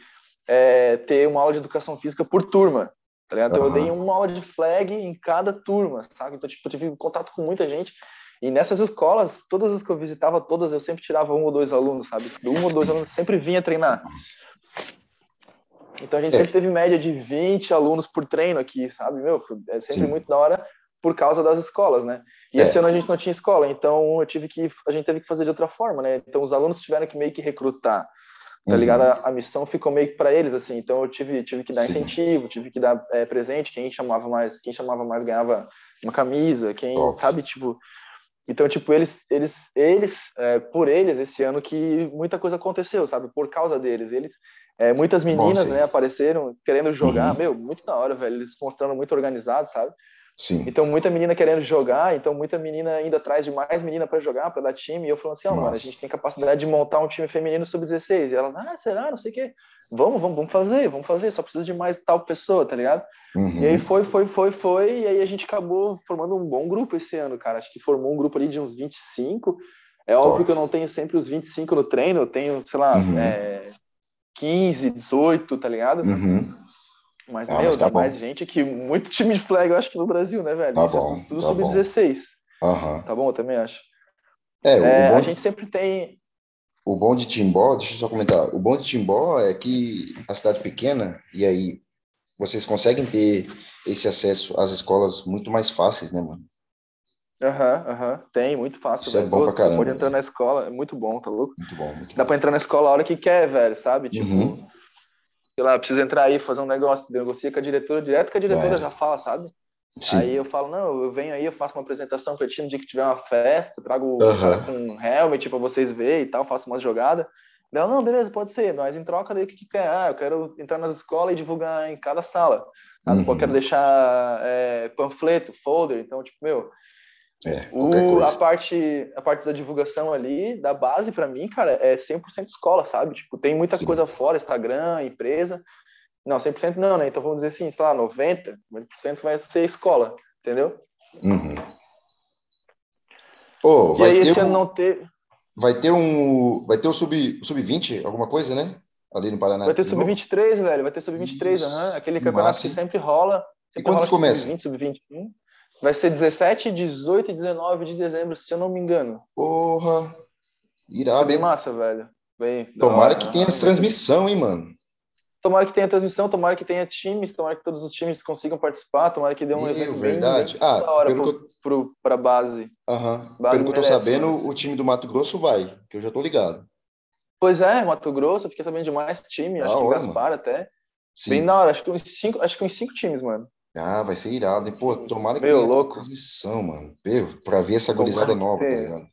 Speaker 2: é, ter uma aula de educação física por turma, tá ligado? Então eu
Speaker 1: Aham.
Speaker 2: dei uma aula de flag em cada turma, sabe? Então, tipo, eu tive contato com muita gente. E nessas escolas, todas as que eu visitava, todas, eu sempre tirava um ou dois alunos, sabe? Um ou dois alunos sempre vinha treinar. Então a gente
Speaker 1: É.
Speaker 2: sempre teve média de 20 alunos por treino aqui, sabe? Meu, é sempre
Speaker 1: Sim.
Speaker 2: muito da hora por causa das escolas, né? E
Speaker 1: É.
Speaker 2: esse ano a gente não tinha escola, então eu tive que a gente teve que fazer de outra forma, né? Então os alunos tiveram que meio que recrutar, tá
Speaker 1: Uhum.
Speaker 2: ligado? A, a missão ficou meio que para eles assim. Então eu tive tive que dar
Speaker 1: Sim.
Speaker 2: incentivo, tive que dar é, presente, quem chamava mais, quem chamava mais ganhava uma camisa, quem, sabe, tipo então, tipo, eles, eles, eles, é, por eles, esse ano que muita coisa aconteceu, sabe? Por causa deles, eles, é, muitas meninas,
Speaker 1: sim.
Speaker 2: né, apareceram querendo jogar,
Speaker 1: Uhum.
Speaker 2: meu, muito da hora, velho, eles se mostrando muito organizados, sabe?
Speaker 1: Sim.
Speaker 2: Então, muita menina querendo jogar, então muita menina indo atrás de mais menina para jogar, para dar time, e eu falando assim, ó, mano, a gente tem capacidade de montar um time feminino sub-16, e elas, ah, será, não sei o quê, vamos, vamos, vamos fazer, vamos fazer, só precisa de mais tal pessoa, tá ligado?
Speaker 1: Uhum.
Speaker 2: E aí foi, foi, foi, foi, e aí a gente acabou formando um bom grupo esse ano, cara. Acho que formou um grupo ali de uns 25. É óbvio
Speaker 1: Top.
Speaker 2: que eu não tenho sempre os 25 no treino, eu tenho, sei lá,
Speaker 1: Uhum.
Speaker 2: é, 15, 18, tá ligado?
Speaker 1: Uhum.
Speaker 2: Mas,
Speaker 1: Ah,
Speaker 2: meu,
Speaker 1: mas tá
Speaker 2: tem
Speaker 1: bom.
Speaker 2: mais gente que muito time de flag, eu acho que no Brasil, né, velho?
Speaker 1: Tá
Speaker 2: Isso é
Speaker 1: bom,
Speaker 2: tudo
Speaker 1: tá
Speaker 2: sub-16.
Speaker 1: Aham.
Speaker 2: Tá bom? Eu também acho.
Speaker 1: É,
Speaker 2: É, a gente sempre tem.
Speaker 1: o bom de Timbó, deixa eu só comentar, o bom de Timbó é que a cidade é pequena e aí vocês conseguem ter esse acesso às escolas muito mais fáceis, né, mano?
Speaker 2: Aham, aham. Tem, muito fácil,
Speaker 1: Isso é
Speaker 2: velho.
Speaker 1: bom
Speaker 2: Pô,
Speaker 1: pra
Speaker 2: Você
Speaker 1: caramba,
Speaker 2: pode entrar na escola, é muito bom, tá louco?
Speaker 1: Muito bom, muito
Speaker 2: Dá
Speaker 1: bom.
Speaker 2: pra entrar na escola a hora que quer, velho, sabe? Tipo,
Speaker 1: Uhum.
Speaker 2: sei lá, preciso entrar aí, fazer um negócio, negocia com a diretora, direto que a diretora
Speaker 1: É.
Speaker 2: já fala, sabe?
Speaker 1: Sim.
Speaker 2: Aí eu falo, não, eu venho aí, eu faço uma apresentação pra ti no dia que tiver uma festa, trago com um helmet pra vocês verem e tal, faço umas jogadas. Não, não, beleza, pode ser, mas em troca daí o que, que quer? Ah, eu quero entrar nas escolas e divulgar em cada sala. Sabe?
Speaker 1: Uhum.
Speaker 2: Eu quero deixar é, panfleto, folder, então, tipo, meu,
Speaker 1: É,
Speaker 2: o, a, parte, a parte da divulgação ali, da base, pra mim, cara, é 100% escola, sabe? Tipo, tem muita
Speaker 1: Sim.
Speaker 2: coisa fora, Instagram, empresa. Não, 100% não, né? Então vamos dizer assim, sei lá, 90%, 90% vai ser escola, entendeu?
Speaker 1: Uhum. Ô,
Speaker 2: e
Speaker 1: vai
Speaker 2: aí
Speaker 1: ter
Speaker 2: esse
Speaker 1: um,
Speaker 2: ano não teve.
Speaker 1: vai ter um, vai ter o sub, o sub-20, alguma coisa, né? Ali no Paraná.
Speaker 2: Vai ter
Speaker 1: de novo?
Speaker 2: sub-23, velho, vai ter sub-23,
Speaker 1: Isso,
Speaker 2: aham, aquele
Speaker 1: que
Speaker 2: campeonato
Speaker 1: massa,
Speaker 2: que sempre rola.
Speaker 1: E
Speaker 2: Sempre
Speaker 1: quando
Speaker 2: rola
Speaker 1: que começa?
Speaker 2: Sub-20, sub-21. Vai ser 17, 18 e 19 de dezembro, se eu não me engano.
Speaker 1: Porra, irado,
Speaker 2: bem
Speaker 1: hein?
Speaker 2: massa, velho. Bem,
Speaker 1: Tomara
Speaker 2: hora,
Speaker 1: que tenha
Speaker 2: ter-
Speaker 1: transmissão, hein, mano?
Speaker 2: Tomara que tenha transmissão, tomara que tenha times, tomara que todos os times consigam participar, tomara que dê um
Speaker 1: Meu,
Speaker 2: evento bem,
Speaker 1: verdade.
Speaker 2: bem
Speaker 1: Ah,
Speaker 2: da hora
Speaker 1: pelo
Speaker 2: pro,
Speaker 1: que eu-
Speaker 2: pro, pra base.
Speaker 1: Aham.
Speaker 2: Base
Speaker 1: Pelo que eu tô sabendo,
Speaker 2: mas-
Speaker 1: o time do Mato Grosso vai, que eu já tô ligado.
Speaker 2: Pois é, Mato Grosso, eu fiquei sabendo de mais time,
Speaker 1: Da
Speaker 2: acho que
Speaker 1: hora,
Speaker 2: Gaspar até.
Speaker 1: Sim.
Speaker 2: Bem da hora, acho que uns cinco, acho que uns cinco times, mano.
Speaker 1: Ah, vai ser irado. E, pô, tomara que
Speaker 2: Meu, louco.
Speaker 1: transmissão, mano. Meu, pra ver essa gurizada nova, tá ligado?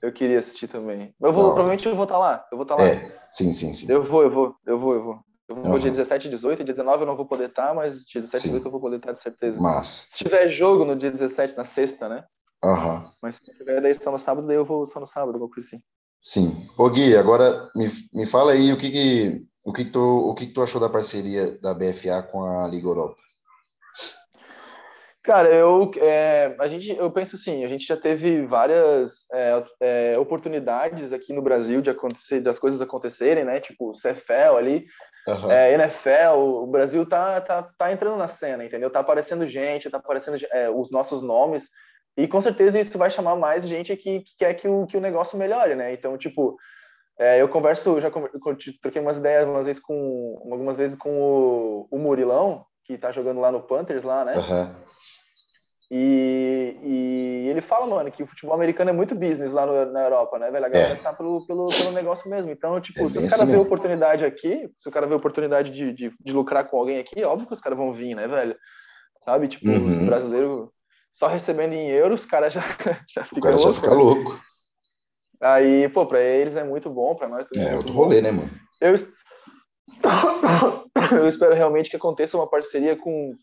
Speaker 2: Eu queria assistir também. Eu vou, provavelmente eu vou estar lá. Eu vou estar lá.
Speaker 1: É, sim, sim, sim.
Speaker 2: Eu vou, eu vou, eu vou, eu vou. Eu vou
Speaker 1: Aham.
Speaker 2: dia 17 e 18, dia 19 eu não vou poder estar, mas dia 17 e
Speaker 1: Sim.
Speaker 2: 18 eu vou poder estar de certeza.
Speaker 1: Massa.
Speaker 2: Se tiver jogo no dia 17, na sexta, né?
Speaker 1: Aham.
Speaker 2: Mas se tiver daí só no sábado, daí eu vou só no sábado, alguma coisa assim.
Speaker 1: Sim. Ô Gui, agora me, me fala aí o que que, o que que tu, o que que tu achou da parceria da BFA com a Liga Europa?
Speaker 2: Cara, eu, é, a gente, eu penso assim, a gente já teve várias é, é, oportunidades aqui no Brasil de acontecer, das coisas acontecerem, né? Tipo, CFL ali,
Speaker 1: Aham.
Speaker 2: é, NFL, o Brasil tá, tá, tá entrando na cena, entendeu? Tá aparecendo gente, tá aparecendo é, os nossos nomes, e com certeza isso vai chamar mais gente aqui que quer que o, que o negócio melhore, né? Então, tipo, é, eu converso, já conver- troquei umas ideias umas vezes com, algumas vezes com o, o Murilão, que tá jogando lá no Panthers, lá, né?
Speaker 1: Aham.
Speaker 2: E, e ele fala, mano, que o futebol americano é muito business lá no- na Europa, né, velho? A galera
Speaker 1: É.
Speaker 2: tá pelo, pelo, pelo negócio mesmo. Então, tipo,
Speaker 1: É
Speaker 2: se os caras
Speaker 1: assim
Speaker 2: verem
Speaker 1: mesmo.
Speaker 2: oportunidade aqui, se o cara vê oportunidade de, de, de lucrar com alguém aqui, óbvio que os caras vão vir, né, velho? Sabe? Tipo, os
Speaker 1: Uhum.
Speaker 2: brasileiros só recebendo em euros, os caras já, já
Speaker 1: O
Speaker 2: ficam
Speaker 1: cara já
Speaker 2: loucos.
Speaker 1: fica
Speaker 2: né?
Speaker 1: louco.
Speaker 2: Aí, pô, pra eles é muito bom, pra nós também
Speaker 1: É,
Speaker 2: é
Speaker 1: outro
Speaker 2: muito bom.
Speaker 1: rolê, né, mano?
Speaker 2: Eu, eu espero realmente que aconteça uma parceria com,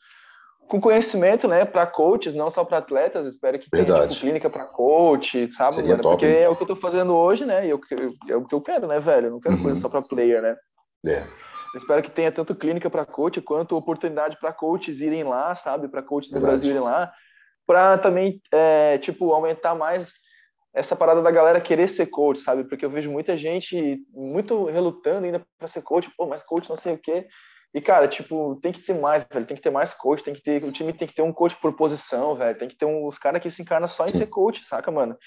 Speaker 2: com conhecimento, né, para coaches, não só para atletas. Espero que tenha
Speaker 1: Verdade.
Speaker 2: tipo, clínica para coach, sabe?
Speaker 1: Seria
Speaker 2: mano?
Speaker 1: top,
Speaker 2: Porque
Speaker 1: hein?
Speaker 2: é o que eu tô fazendo hoje, né? E eu, eu- é o que eu quero, né, velho? Eu não quero
Speaker 1: Uhum.
Speaker 2: coisa só para player, né?
Speaker 1: É.
Speaker 2: Eu espero que tenha tanto clínica para coach quanto oportunidade para coaches irem lá, sabe? Para coaches do. Brasil irem lá, para também, é, tipo, aumentar mais essa parada da galera querer ser coach, sabe? Porque eu vejo muita gente muito relutando ainda para ser coach, pô, mas coach não sei o quê. E, cara, tipo, tem que ter mais, velho. Tem que ter mais coach, tem que ter. O time tem que ter um coach por posição, velho. Tem que ter um, os caras que se encarnam só em
Speaker 1: Sim.
Speaker 2: ser coach, saca, mano?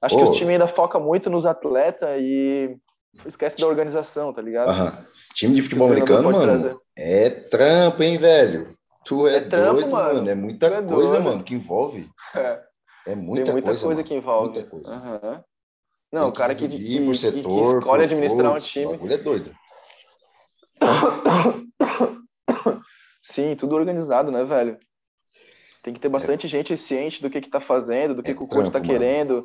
Speaker 2: Acho
Speaker 1: Ô.
Speaker 2: que os times ainda foca muito nos atletas e esquece da organização, tá ligado?
Speaker 1: Aham. Time de futebol americano, mano, é trampo, hein, velho? Tu é,
Speaker 2: É trampo,
Speaker 1: doido,
Speaker 2: mano.
Speaker 1: mano. É muita
Speaker 2: é
Speaker 1: coisa,
Speaker 2: doido.
Speaker 1: mano, que envolve.
Speaker 2: É.
Speaker 1: É muita,
Speaker 2: tem muita coisa,
Speaker 1: mano.
Speaker 2: que envolve.
Speaker 1: Muita coisa.
Speaker 2: Aham. Não, o cara que, que, que-
Speaker 1: setor,
Speaker 2: que escolhe administrar um
Speaker 1: coach, O
Speaker 2: time.
Speaker 1: bagulho é doido.
Speaker 2: Sim, tudo organizado, né, velho? Tem que ter bastante gente ciente do que que tá fazendo, do que,
Speaker 1: É
Speaker 2: que o coach tá
Speaker 1: mano.
Speaker 2: querendo,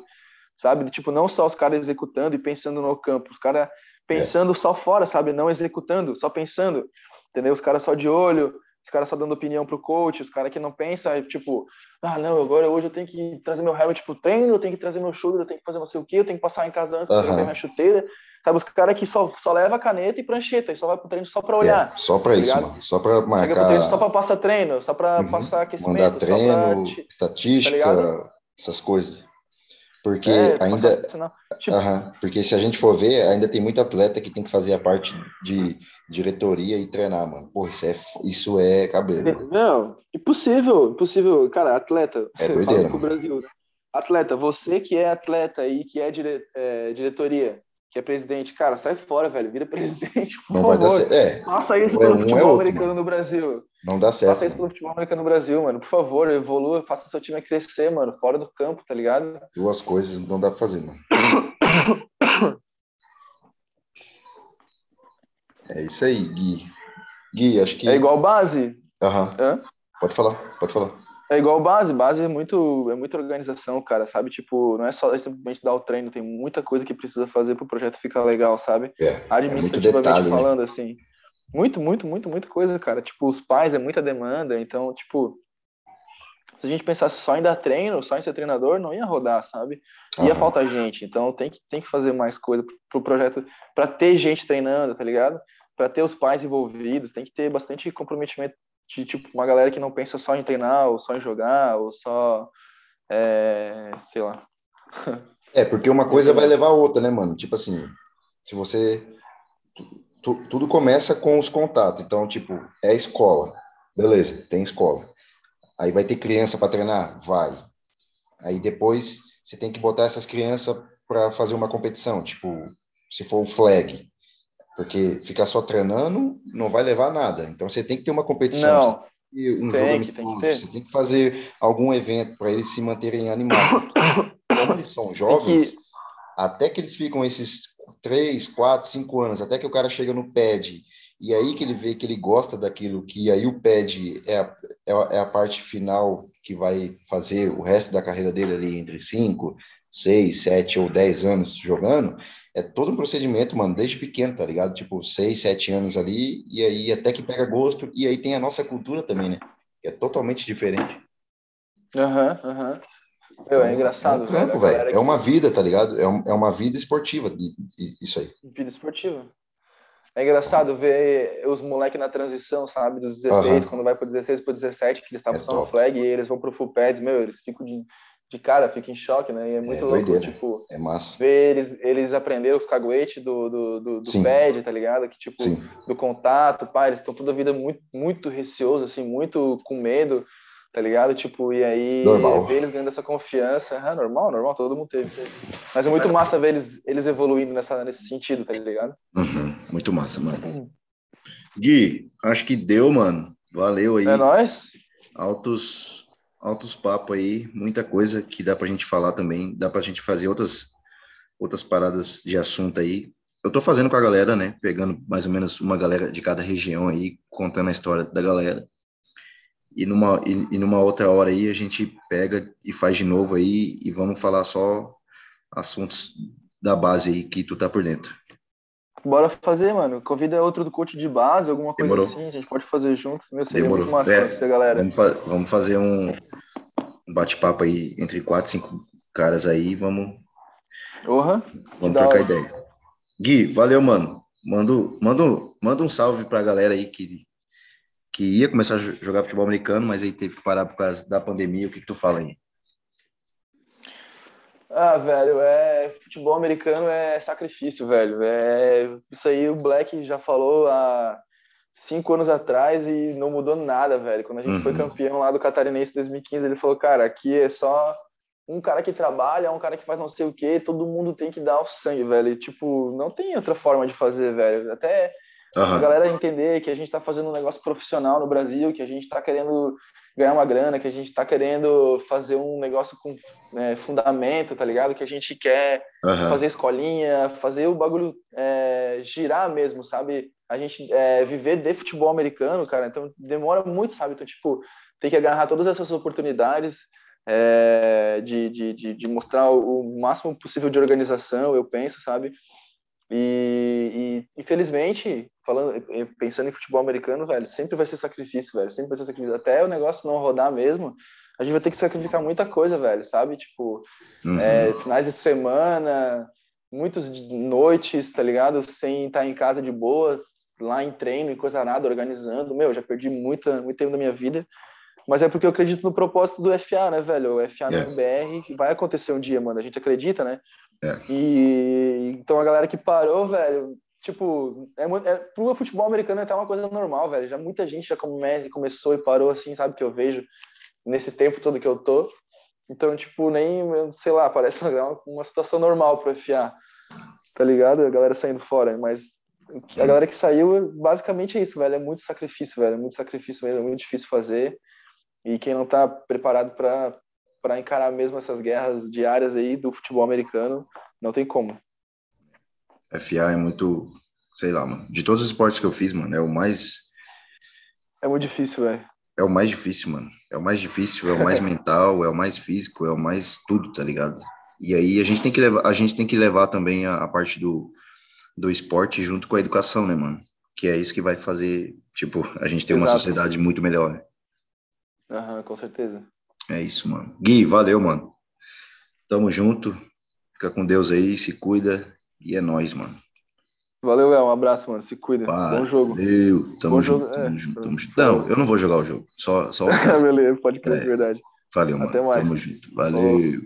Speaker 2: sabe? Tipo, não só os caras executando e pensando no campo, os caras pensando só fora, sabe? Não executando, só pensando, entendeu? Os caras só de olho, os caras só dando opinião pro coach, os caras que não pensam, é tipo, ah, não, agora hoje eu tenho que trazer meu helmet pro treino, eu tenho que trazer meu shoulder, eu tenho que fazer não sei o quê, eu tenho que passar em casa antes, eu tenho que
Speaker 1: Aham.
Speaker 2: pegar minha chuteira, sabe? Os caras que só, só leva caneta e prancheta, e só vai pro treino só pra olhar.
Speaker 1: É, só pra
Speaker 2: tá
Speaker 1: isso,
Speaker 2: ligado?
Speaker 1: mano. Só pra
Speaker 2: Pega pro treino
Speaker 1: marcar,
Speaker 2: só pra passar treino, só pra
Speaker 1: Uhum.
Speaker 2: passar aquecimento,
Speaker 1: mandar
Speaker 2: só pra
Speaker 1: treino,
Speaker 2: te-
Speaker 1: estatística,
Speaker 2: tá
Speaker 1: essas coisas. Porque
Speaker 2: é,
Speaker 1: ainda,
Speaker 2: passar. Tipo,
Speaker 1: Aham, porque se a gente for ver, ainda tem muito atleta que tem que fazer a parte de diretoria e treinar, mano. Porra, isso é, isso é cabelo.
Speaker 2: Não, impossível, impossível. Cara, atleta,
Speaker 1: É doideira,
Speaker 2: Brasil. né? Atleta, você que é atleta e que é, dire- é, diretoria, que é presidente, cara, sai fora, velho, vira presidente,
Speaker 1: Não vai dar certo. É,
Speaker 2: Faça isso
Speaker 1: é
Speaker 2: pelo
Speaker 1: é
Speaker 2: futebol
Speaker 1: outro,
Speaker 2: americano
Speaker 1: mano.
Speaker 2: no Brasil.
Speaker 1: não dá certo.
Speaker 2: Faça isso pelo futebol americano no Brasil, mano. Por favor, evolua, faça seu time crescer, mano, fora do campo, tá ligado?
Speaker 1: Duas coisas não dá pra fazer, mano. É isso aí, Gui. Gui, acho que.
Speaker 2: É igual base.
Speaker 1: Aham,
Speaker 2: Hã?
Speaker 1: Pode falar, pode falar.
Speaker 2: É igual base, base é muito, é muita organização, cara, sabe? Tipo, não é só simplesmente dar o treino, tem muita coisa que precisa fazer pro projeto ficar legal, sabe?
Speaker 1: É, é muito
Speaker 2: Administrativamente
Speaker 1: detalhe, né?
Speaker 2: falando, assim. Muito, muito, muito, muita coisa, cara. Tipo, os pais é muita demanda, então, tipo, se a gente pensasse só em dar treino, só em ser treinador, não ia rodar, sabe? Ia
Speaker 1: Aham.
Speaker 2: faltar gente, então tem que, tem que fazer mais coisa pro projeto, para ter gente treinando, tá ligado? Para ter os pais envolvidos, tem que ter bastante comprometimento de tipo uma galera que não pensa só em treinar, ou só em jogar, ou só, é, sei lá.
Speaker 1: É, porque uma coisa vai levar a outra, né, mano? Tipo assim, se você. tu- tu- tudo começa com os contatos. Então, tipo, é escola. Beleza, tem escola. Aí vai ter criança para treinar? Vai. Aí depois você tem que botar essas crianças para fazer uma competição, tipo, se for o flag. Porque ficar só treinando não vai levar a nada. Então você tem que ter uma competição.
Speaker 2: Não,
Speaker 1: você tem que ter um
Speaker 2: Tem
Speaker 1: jogo
Speaker 2: que- tem que
Speaker 1: você tem que fazer algum evento para eles se manterem animados. Como eles são jovens, até que eles ficam esses três, quatro, cinco anos, até que o cara chega no pad e aí que ele vê que ele gosta daquilo, que aí o pad é a, é a parte final que vai fazer o resto da carreira dele ali entre 5, 6, 7 ou 10 anos jogando, é todo um procedimento, mano, desde pequeno, tá ligado? Tipo, 6, 7 anos ali, e aí até que pega gosto, e aí tem a nossa cultura também, né? Que é totalmente diferente.
Speaker 2: Aham, uhum, aham. Uhum. É engraçado. É, um
Speaker 1: trampo, velho. é uma vida, tá ligado? É, um, é uma vida esportiva, isso aí.
Speaker 2: Vida esportiva. É engraçado ver os moleques na transição, sabe? Dos 16, uhum. quando vai pro 16 pro 17, que eles estavam é só no flag e eles vão pro full pads, meu, eles ficam de, de cara, ficam em choque, né? E é muito é louco, doideira. tipo,
Speaker 1: é massa.
Speaker 2: ver eles, eles aprenderam os caguetes do, do, do, do pad, tá ligado? Que, tipo, Sim. do contato, pá, eles estão toda a vida muito, muito receosos, assim, muito com medo tá ligado? Tipo, e aí
Speaker 1: normal.
Speaker 2: ver eles ganhando essa confiança, é normal, normal, todo mundo teve. Mas é muito massa ver eles, eles evoluindo nessa, nesse sentido, tá ligado?
Speaker 1: Uhum, muito massa, mano. Gui, acho que deu, mano. Valeu aí.
Speaker 2: É nóis.
Speaker 1: Altos, altos papos aí, muita coisa que dá pra gente falar também, dá pra gente fazer outras, outras paradas de assunto aí. Eu tô fazendo com a galera, né? Pegando mais ou menos uma galera de cada região aí, contando a história da galera e numa, e, e, numa outra hora aí a gente pega e faz de novo aí e vamos falar só assuntos da base aí que tu tá por dentro.
Speaker 2: Bora fazer, mano. Convida outro do coach de base, alguma coisa Demorou. assim, a gente pode fazer junto. Meu, seria Demorou. muito massa é, galera.
Speaker 1: Vamos, fa vamos fazer um bate-papo aí entre quatro, cinco caras aí, vamos...
Speaker 2: Uhum.
Speaker 1: Vamos trocar hora. ideia. Gui, valeu, mano. Manda, manda, manda um salve pra galera aí que que ia começar a jogar futebol americano, mas aí teve que parar por causa da pandemia. O que, que tu fala aí?
Speaker 2: Ah, velho, é futebol americano é sacrifício, velho. É isso aí o Black já falou há cinco anos atrás e não mudou nada, velho. Quando a gente uhum. foi campeão lá do Catarinense 2015, ele falou, cara, aqui é só um cara que trabalha, um cara que faz não sei o quê, todo mundo tem que dar o sangue, velho. E, tipo, não tem outra forma de fazer, velho. Até Uhum. A galera entender que a gente está fazendo um negócio profissional no Brasil, que a gente está querendo ganhar uma grana, que a gente está querendo fazer um negócio com é, fundamento, tá ligado? Que a gente quer uhum. fazer escolinha, fazer o bagulho é, girar mesmo, sabe? A gente é, viver de futebol americano, cara, então demora muito, sabe? Então, tipo, tem que agarrar todas essas oportunidades é, de, de, de, de mostrar o máximo possível de organização, eu penso, sabe? E, e, infelizmente, falando, pensando em futebol americano, velho, sempre vai ser sacrifício, velho, sempre vai ser sacrifício. Até o negócio não rodar mesmo, a gente vai ter que sacrificar muita coisa, velho, sabe? Tipo, uhum. é, finais de semana, muitas noites, tá ligado? Sem estar em casa de boa, lá em treino e coisa nada, organizando. Meu, já perdi muita, muito tempo da minha vida. Mas é porque eu acredito no propósito do FA, né, velho? O FA yeah. no BR, que vai acontecer um dia, mano. A gente acredita, né?
Speaker 1: É.
Speaker 2: E então a galera que parou, velho, tipo, é, é, pro futebol americano é até uma coisa normal, velho. Já muita gente já come, começou e parou assim, sabe? Que eu vejo nesse tempo todo que eu tô. Então, tipo, nem, sei lá, parece uma, uma situação normal pro FA, tá ligado? A galera saindo fora, mas a galera que saiu, basicamente é isso, velho. É muito sacrifício, velho. É muito sacrifício mesmo, é muito difícil fazer. E quem não tá preparado para para encarar mesmo essas guerras diárias aí do futebol americano, não tem como.
Speaker 1: FA é muito, sei lá, mano. De todos os esportes que eu fiz, mano, é o mais.
Speaker 2: É muito difícil, velho.
Speaker 1: É o mais difícil, mano. É o mais difícil, é o mais mental, é o mais físico, é o mais tudo, tá ligado? E aí a gente tem que levar, a gente tem que levar também a, a parte do, do esporte junto com a educação, né, mano? Que é isso que vai fazer, tipo, a gente ter Exato. uma sociedade muito melhor, né?
Speaker 2: Aham, com certeza.
Speaker 1: É isso, mano. Gui, valeu, mano. Tamo junto. Fica com Deus aí, se cuida. E é nóis, mano.
Speaker 2: Valeu, Léo. Um abraço, mano. Se cuida.
Speaker 1: Valeu.
Speaker 2: Bom jogo.
Speaker 1: Tamo Bom junto, jogo. Tamo, é. junto, tamo junto. Não, eu não vou jogar o jogo. Só, só os.
Speaker 2: Beleza, pode crer, é. verdade.
Speaker 1: Valeu, mano. Até mais. Tamo junto. Valeu.